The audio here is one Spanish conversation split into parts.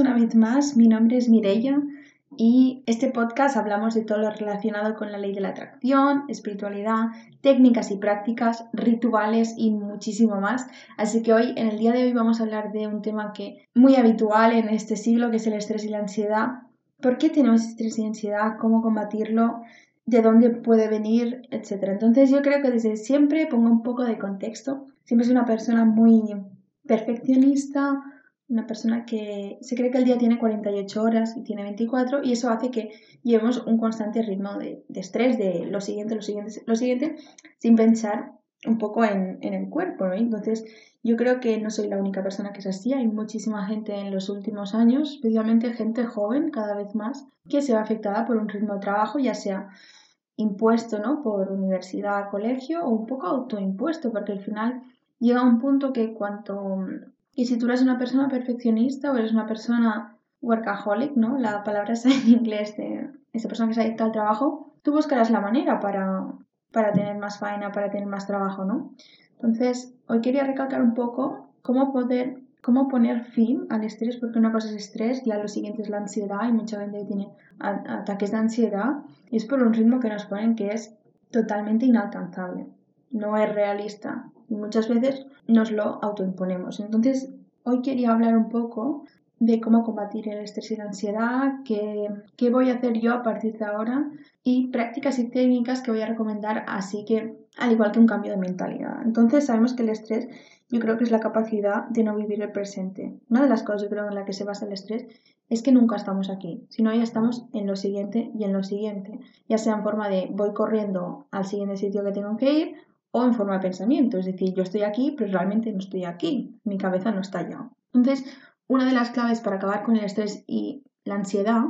Una vez más, mi nombre es Mireia y este podcast hablamos de todo lo relacionado con la ley de la atracción, espiritualidad, técnicas y prácticas, rituales y muchísimo más. Así que hoy, en el día de hoy, vamos a hablar de un tema que muy habitual en este siglo, que es el estrés y la ansiedad. ¿Por qué tenemos estrés y ansiedad? ¿Cómo combatirlo? ¿De dónde puede venir? Etcétera. Entonces yo creo que desde siempre pongo un poco de contexto. Siempre soy una persona muy perfeccionista, una persona que se cree que el día tiene 48 horas y tiene 24 y eso hace que llevemos un constante ritmo de, estrés de lo siguiente, lo siguiente, lo siguiente, sin pensar un poco en, el cuerpo. ¿no? Entonces yo creo que no soy la única persona que es así, hay muchísima gente en los últimos años, especialmente gente joven cada vez más, que se ve afectada por un ritmo de trabajo, ya sea impuesto ¿no? por universidad, colegio o un poco autoimpuesto, porque al final llega un punto que cuanto y si tú eres una persona perfeccionista o eres una persona workaholic, ¿no? La palabra es en inglés de esa persona que se adicta al trabajo, tú buscarás la manera para, para tener más faena, para tener más trabajo, ¿no? Entonces, hoy quería recalcar un poco cómo poder, cómo poner fin al estrés, porque una cosa es estrés, ya lo siguiente es la ansiedad, y mucha gente tiene ataques de ansiedad, y es por un ritmo que nos ponen que es totalmente inalcanzable, no es realista, y muchas veces nos lo autoimponemos. Entonces, hoy quería hablar un poco de cómo combatir el estrés y la ansiedad, qué, qué voy a hacer yo a partir de ahora y prácticas y técnicas que voy a recomendar, así que al igual que un cambio de mentalidad. Entonces sabemos que el estrés yo creo que es la capacidad de no vivir el presente. Una de las cosas yo creo en la que se basa el estrés es que nunca estamos aquí, sino ya estamos en lo siguiente y en lo siguiente, ya sea en forma de voy corriendo al siguiente sitio que tengo que ir o en forma de pensamiento, es decir, yo estoy aquí, pero realmente no estoy aquí, mi cabeza no está allá. Entonces, una de las claves para acabar con el estrés y la ansiedad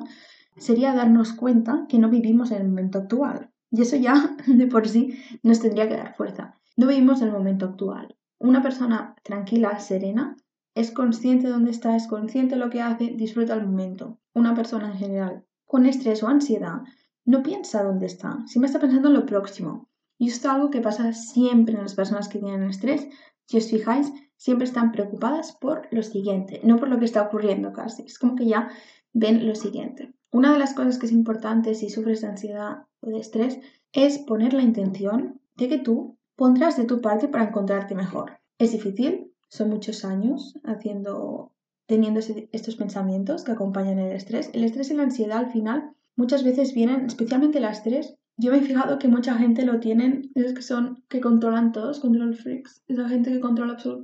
sería darnos cuenta que no vivimos en el momento actual. Y eso ya de por sí nos tendría que dar fuerza. No vivimos en el momento actual. Una persona tranquila, serena, es consciente de dónde está, es consciente de lo que hace, disfruta el momento. Una persona en general con estrés o ansiedad no piensa dónde está, siempre está pensando en lo próximo, y esto es algo que pasa siempre en las personas que tienen estrés. Si os fijáis, siempre están preocupadas por lo siguiente, no por lo que está ocurriendo casi. Es como que ya ven lo siguiente. Una de las cosas que es importante si sufres de ansiedad o de estrés es poner la intención de que tú pondrás de tu parte para encontrarte mejor. Es difícil, son muchos años haciendo, teniendo estos pensamientos que acompañan el estrés. El estrés y la ansiedad al final muchas veces vienen, especialmente el estrés, yo me he fijado que mucha gente lo tienen, esos que son, que controlan todos, control freaks, esa gente que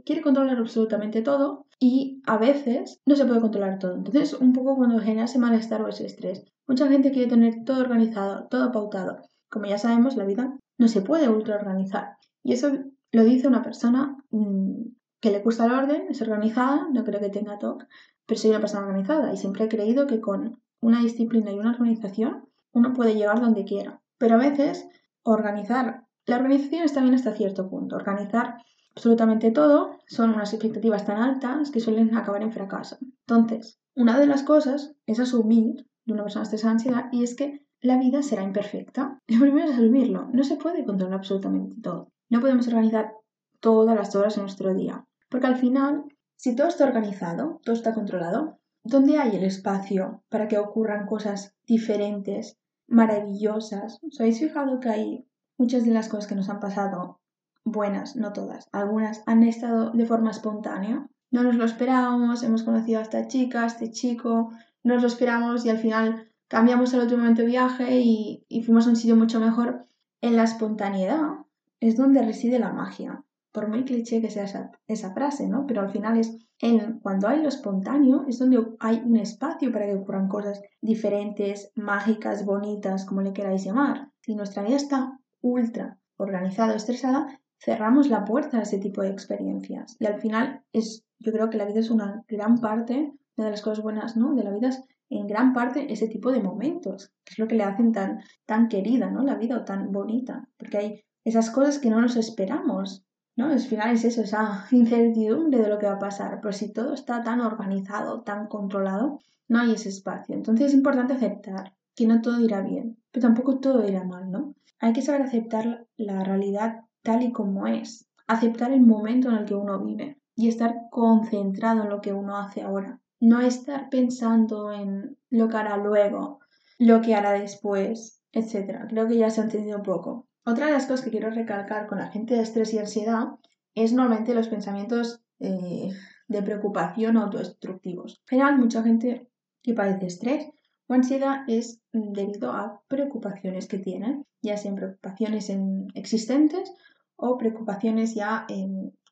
quiere controlar absolutamente todo y a veces no se puede controlar todo. Entonces, un poco cuando genera ese malestar o ese estrés, mucha gente quiere tener todo organizado, todo pautado. Como ya sabemos, la vida no se puede ultra organizar. Y eso lo dice una persona mm, que le gusta el orden, es organizada, no creo que tenga TOC, pero soy una persona organizada y siempre he creído que con una disciplina y una organización uno puede llegar donde quiera. Pero a veces organizar, la organización está bien hasta cierto punto. Organizar absolutamente todo son unas expectativas tan altas que suelen acabar en fracaso. Entonces, una de las cosas es asumir de una persona esta ansiedad y es que la vida será imperfecta. Lo primero es asumirlo. No se puede controlar absolutamente todo. No podemos organizar todas las horas de nuestro día. Porque al final, si todo está organizado, todo está controlado, ¿dónde hay el espacio para que ocurran cosas diferentes maravillosas. ¿Os habéis fijado que hay muchas de las cosas que nos han pasado buenas, no todas, algunas han estado de forma espontánea? No nos lo esperábamos, hemos conocido a esta chica, a este chico, no nos lo esperamos y al final cambiamos el otro momento de viaje y, y fuimos a un sitio mucho mejor. En la espontaneidad es donde reside la magia por muy cliché que sea esa, frase, ¿no? Pero al final es en, cuando hay lo espontáneo, es donde hay un espacio para que ocurran cosas diferentes, mágicas, bonitas, como le queráis llamar. Si nuestra vida está ultra organizada o estresada, cerramos la puerta a ese tipo de experiencias. Y al final es, yo creo que la vida es una gran parte, una de las cosas buenas, ¿no? De la vida es en gran parte ese tipo de momentos, que es lo que le hacen tan, tan querida, ¿no? La vida o tan bonita, porque hay esas cosas que no nos esperamos, ¿no? Al final es eso, esa incertidumbre de lo que va a pasar, pero si todo está tan organizado, tan controlado, no hay ese espacio. Entonces es importante aceptar que no todo irá bien, pero tampoco todo irá mal, ¿no? Hay que saber aceptar la realidad tal y como es, aceptar el momento en el que uno vive y estar concentrado en lo que uno hace ahora. no estar pensando en lo que hará luego, lo que hará después, etc. Creo que ya se ha entendido un poco. Otra de las cosas que quiero recalcar con la gente de estrés y ansiedad es normalmente los pensamientos eh, de preocupación autodestructivos. En general, mucha gente que padece estrés o ansiedad es debido a preocupaciones que tienen, ya sean preocupaciones existentes o preocupaciones ya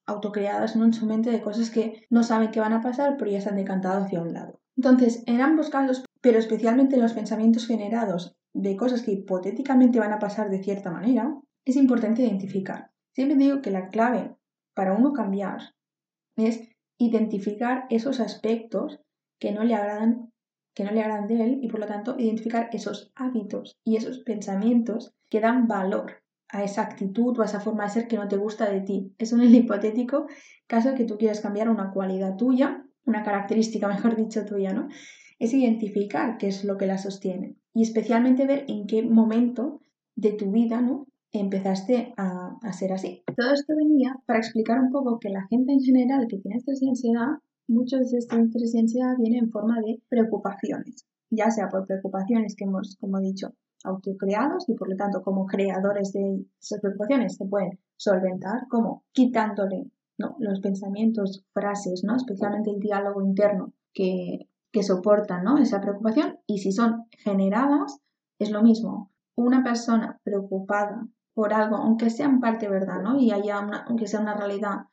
autocreadas en su mente de cosas que no saben que van a pasar, pero ya se han decantado hacia un lado. Entonces, en ambos casos, pero especialmente en los pensamientos generados de cosas que hipotéticamente van a pasar de cierta manera, es importante identificar. Siempre digo que la clave para uno cambiar es identificar esos aspectos que no le agradan que no le agradan de él y por lo tanto identificar esos hábitos y esos pensamientos que dan valor a esa actitud o a esa forma de ser que no te gusta de ti. Es un hipotético caso que tú quieras cambiar una cualidad tuya, una característica, mejor dicho, tuya, ¿no? Es identificar qué es lo que la sostiene y especialmente ver en qué momento de tu vida, ¿no? empezaste a, a, ser así. Todo esto venía para explicar un poco que la gente en general que tiene estrés y ansiedad, muchos de estos estrés y ansiedad vienen en forma de preocupaciones, ya sea por preocupaciones que hemos, como he dicho, autocreados y por lo tanto como creadores de esas preocupaciones se pueden solventar como quitándole ¿no? los pensamientos, frases, ¿no? especialmente el diálogo interno que, que soportan ¿no? esa preocupación y si son generadas es lo mismo. Una persona preocupada por algo, aunque sea en parte verdad, ¿no? Y haya una, aunque sea una realidad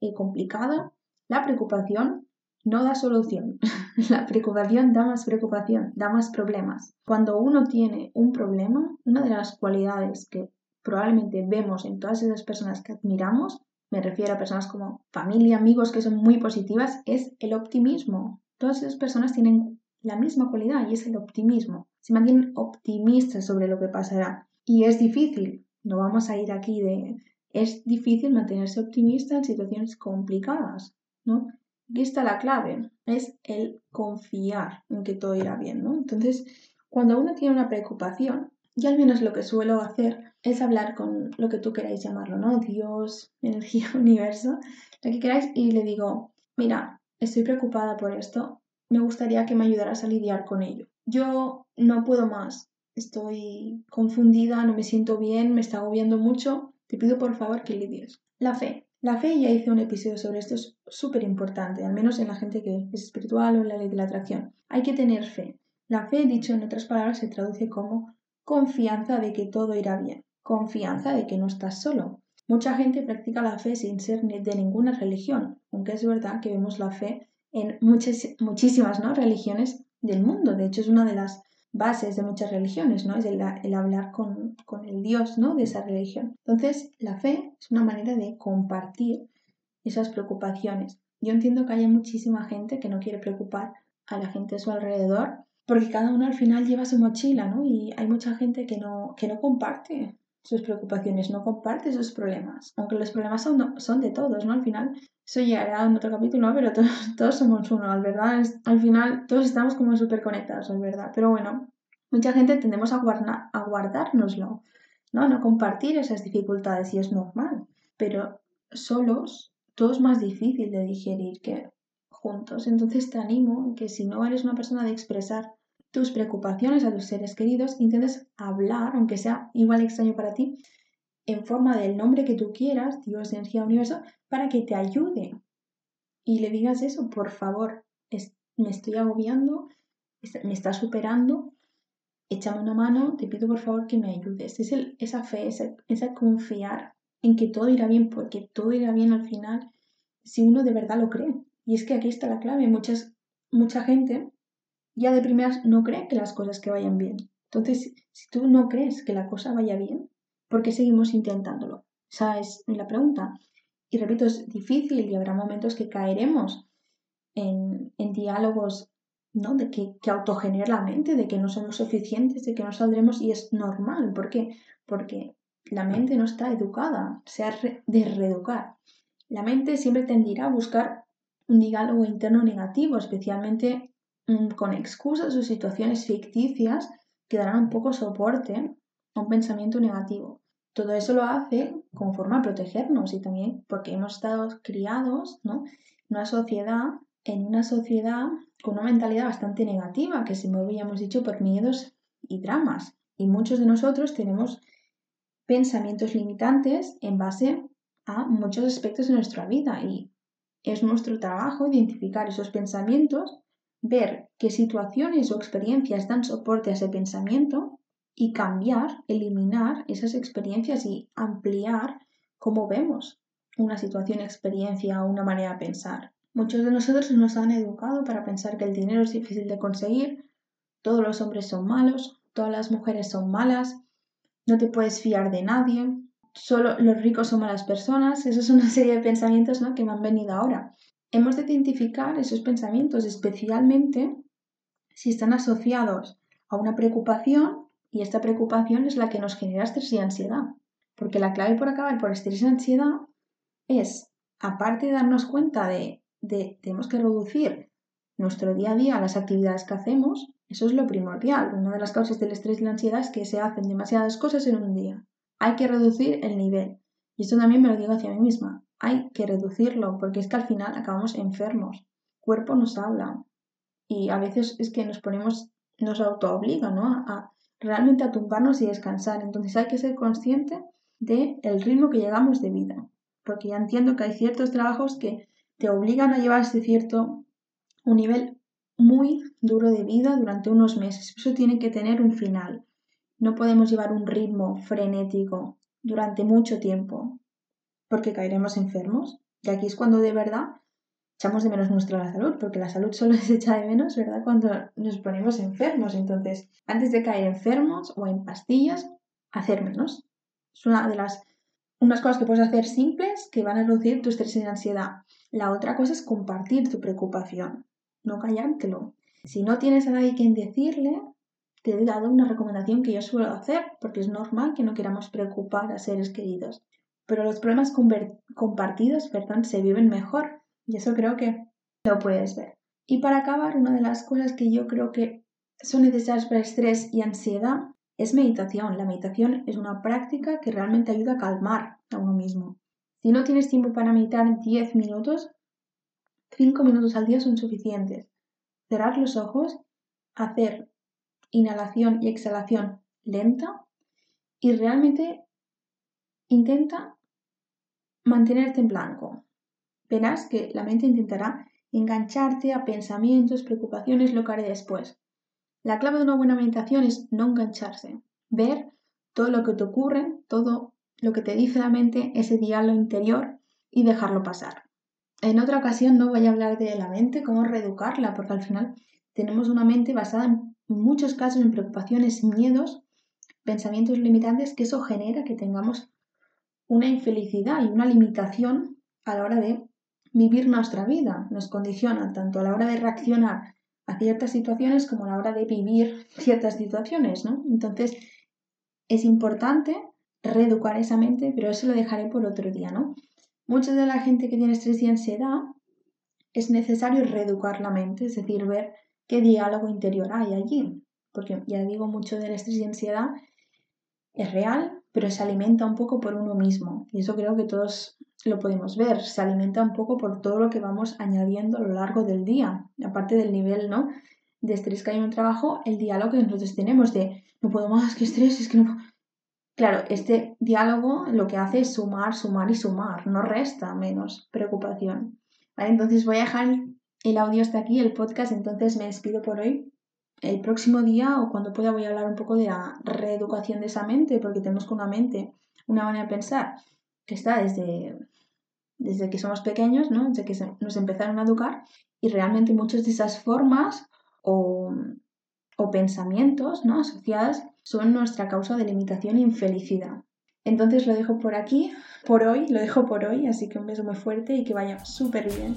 eh, complicada, la preocupación no da solución. la preocupación da más preocupación, da más problemas. Cuando uno tiene un problema, una de las cualidades que probablemente vemos en todas esas personas que admiramos, me refiero a personas como familia, amigos que son muy positivas, es el optimismo. Todas esas personas tienen la misma cualidad y es el optimismo. Se mantienen optimistas sobre lo que pasará. Y es difícil, no vamos a ir aquí de... Es difícil mantenerse optimista en situaciones complicadas, ¿no? Aquí está la clave, es el confiar en que todo irá bien, ¿no? Entonces, cuando uno tiene una preocupación, y al menos lo que suelo hacer es hablar con lo que tú queráis llamarlo, ¿no? Dios, energía, universo, lo que queráis, y le digo, mira, estoy preocupada por esto, me gustaría que me ayudaras a lidiar con ello. Yo no puedo más, estoy confundida, no me siento bien, me está agobiando mucho, te pido por favor que lidies. La fe. La fe, ya hice un episodio sobre esto, es súper importante, al menos en la gente que es espiritual o en la ley de la atracción. Hay que tener fe. La fe, dicho en otras palabras, se traduce como confianza de que todo irá bien, confianza de que no estás solo. Mucha gente practica la fe sin ser de ninguna religión, aunque es verdad que vemos la fe en muchas, muchísimas ¿no? religiones del mundo. De hecho, es una de las bases de muchas religiones, ¿no? Es el, hablar con, el Dios, ¿no? De esa religión. Entonces, la fe es una manera de compartir esas preocupaciones. Yo entiendo que haya muchísima gente que no quiere preocupar a la gente a su alrededor, porque cada uno al final lleva su mochila, ¿no? Y hay mucha gente que no, que no comparte sus preocupaciones, no comparte sus problemas, aunque los problemas son, son de todos, ¿no? Al final, eso llegará en otro capítulo, pero todos, todos somos uno, verdad, al final todos estamos como súper conectados, al verdad, pero bueno, mucha gente tendemos a, guarda, a guardárnoslo, ¿no? No compartir esas dificultades y es normal, pero solos todo es más difícil de digerir que juntos, entonces te animo que si no eres una persona de expresar tus preocupaciones a tus seres queridos, intentes hablar, aunque sea igual extraño para ti, en forma del nombre que tú quieras, Dios, energía, universo, para que te ayude. Y le digas eso, por favor, me estoy agobiando, me está superando, échame una mano, te pido por favor que me ayudes. Es esa fe, esa, esa confiar en que todo irá bien, porque todo irá bien al final si uno de verdad lo cree. Y es que aquí está la clave. Muchas, mucha gente ya de primeras no cree que las cosas que vayan bien. Entonces, si tú no crees que la cosa vaya bien, ¿por qué seguimos intentándolo? Esa es la pregunta. Y repito, es difícil y habrá momentos que caeremos en, diálogos ¿no? de que, que autogenerar la mente, de que no somos suficientes, de que no saldremos y es normal. ¿Por qué? Porque la mente no está educada, se ha de reeducar. La mente siempre tendirá a buscar un diálogo interno negativo, especialmente con excusas o situaciones ficticias que darán un poco soporte a un pensamiento negativo. Todo eso lo hace como forma de protegernos y también porque hemos estado criados ¿no? en una sociedad en una sociedad con una mentalidad bastante negativa, que se mueve, ya hemos dicho, por miedos y dramas. Y muchos de nosotros tenemos pensamientos limitantes en base a muchos aspectos de nuestra vida y es nuestro trabajo identificar esos pensamientos, ver qué situaciones o experiencias dan soporte a ese pensamiento y cambiar, eliminar esas experiencias y ampliar cómo vemos una situación, experiencia o una manera de pensar. Muchos de nosotros nos han educado para pensar que el dinero es difícil de conseguir, todos los hombres son malos, todas las mujeres son malas, no te puedes fiar de nadie, solo los ricos son malas personas. Esas son una serie de pensamientos ¿no? que me han venido ahora. Hemos de identificar esos pensamientos especialmente si están asociados a una preocupación y esta preocupación es la que nos genera estrés y ansiedad. Porque la clave por acabar por estrés y ansiedad es, aparte de darnos cuenta de, de tenemos que reducir nuestro día a día las actividades que hacemos, eso es lo primordial. Una de las causas del estrés y la ansiedad es que se hacen demasiadas cosas en un día. Hay que reducir el nivel. Y esto también me lo digo hacia mí misma. Hay que reducirlo porque es que al final acabamos enfermos. cuerpo nos habla. Y a veces es que nos ponemos, nos autoobliga, ¿no? A, realmente a tumbarnos y descansar. Entonces hay que ser consciente del el ritmo que llegamos de vida. Porque ya entiendo que hay ciertos trabajos que te obligan a llevar este cierto un nivel muy duro de vida durante unos meses. Eso tiene que tener un final. No podemos llevar un ritmo frenético durante mucho tiempo porque caeremos enfermos. Y aquí es cuando de verdad echamos de menos nuestra salud, porque la salud solo se echa de menos, ¿verdad? Cuando nos ponemos enfermos. Entonces, antes de caer enfermos o en pastillas, hacer menos. Es una de las unas cosas que puedes hacer simples que van a reducir tu estrés y ansiedad. La otra cosa es compartir tu preocupación, no callártelo. Si no tienes a nadie quien decirle, te he dado una recomendación que yo suelo hacer, porque es normal que no queramos preocupar a seres queridos. Pero los problemas compartidos, perdón, se viven mejor. Y eso creo que lo puedes ver. Y para acabar, una de las cosas que yo creo que son necesarias para estrés y ansiedad es meditación. La meditación es una práctica que realmente ayuda a calmar a uno mismo. Si no tienes tiempo para meditar 10 minutos, 5 minutos al día son suficientes. Cerrar los ojos, hacer inhalación y exhalación lenta y realmente intenta mantenerte en blanco. Verás que la mente intentará engancharte a pensamientos, preocupaciones, lo que haré después. La clave de una buena meditación es no engancharse, ver todo lo que te ocurre, todo lo que te dice la mente, ese diálogo interior y dejarlo pasar. En otra ocasión no voy a hablar de la mente, cómo reeducarla, porque al final tenemos una mente basada en muchos casos en preocupaciones, miedos, pensamientos limitantes, que eso genera que tengamos una infelicidad y una limitación a la hora de vivir nuestra vida. Nos condiciona tanto a la hora de reaccionar a ciertas situaciones como a la hora de vivir ciertas situaciones, ¿no? Entonces, es importante reeducar esa mente, pero eso lo dejaré por otro día, ¿no? Mucha de la gente que tiene estrés y ansiedad es necesario reeducar la mente, es decir, ver qué diálogo interior hay allí. Porque ya digo, mucho del estrés y ansiedad es real, pero se alimenta un poco por uno mismo. Y eso creo que todos lo podemos ver. Se alimenta un poco por todo lo que vamos añadiendo a lo largo del día. Aparte del nivel ¿no? de estrés que hay en un trabajo, el diálogo que nosotros tenemos de no puedo más, que estrés, es que no Claro, este diálogo lo que hace es sumar, sumar y sumar, no resta menos preocupación. Entonces voy a dejar el audio hasta aquí, el podcast, entonces me despido por hoy. El próximo día o cuando pueda voy a hablar un poco de la reeducación de esa mente, porque tenemos con una mente, una manera de pensar que está desde, desde que somos pequeños, ¿no? desde que nos empezaron a educar, y realmente muchas de esas formas o, o pensamientos ¿no? asociadas son nuestra causa de limitación e infelicidad. Entonces lo dejo por aquí, por hoy, lo dejo por hoy, así que un beso muy fuerte y que vaya súper bien.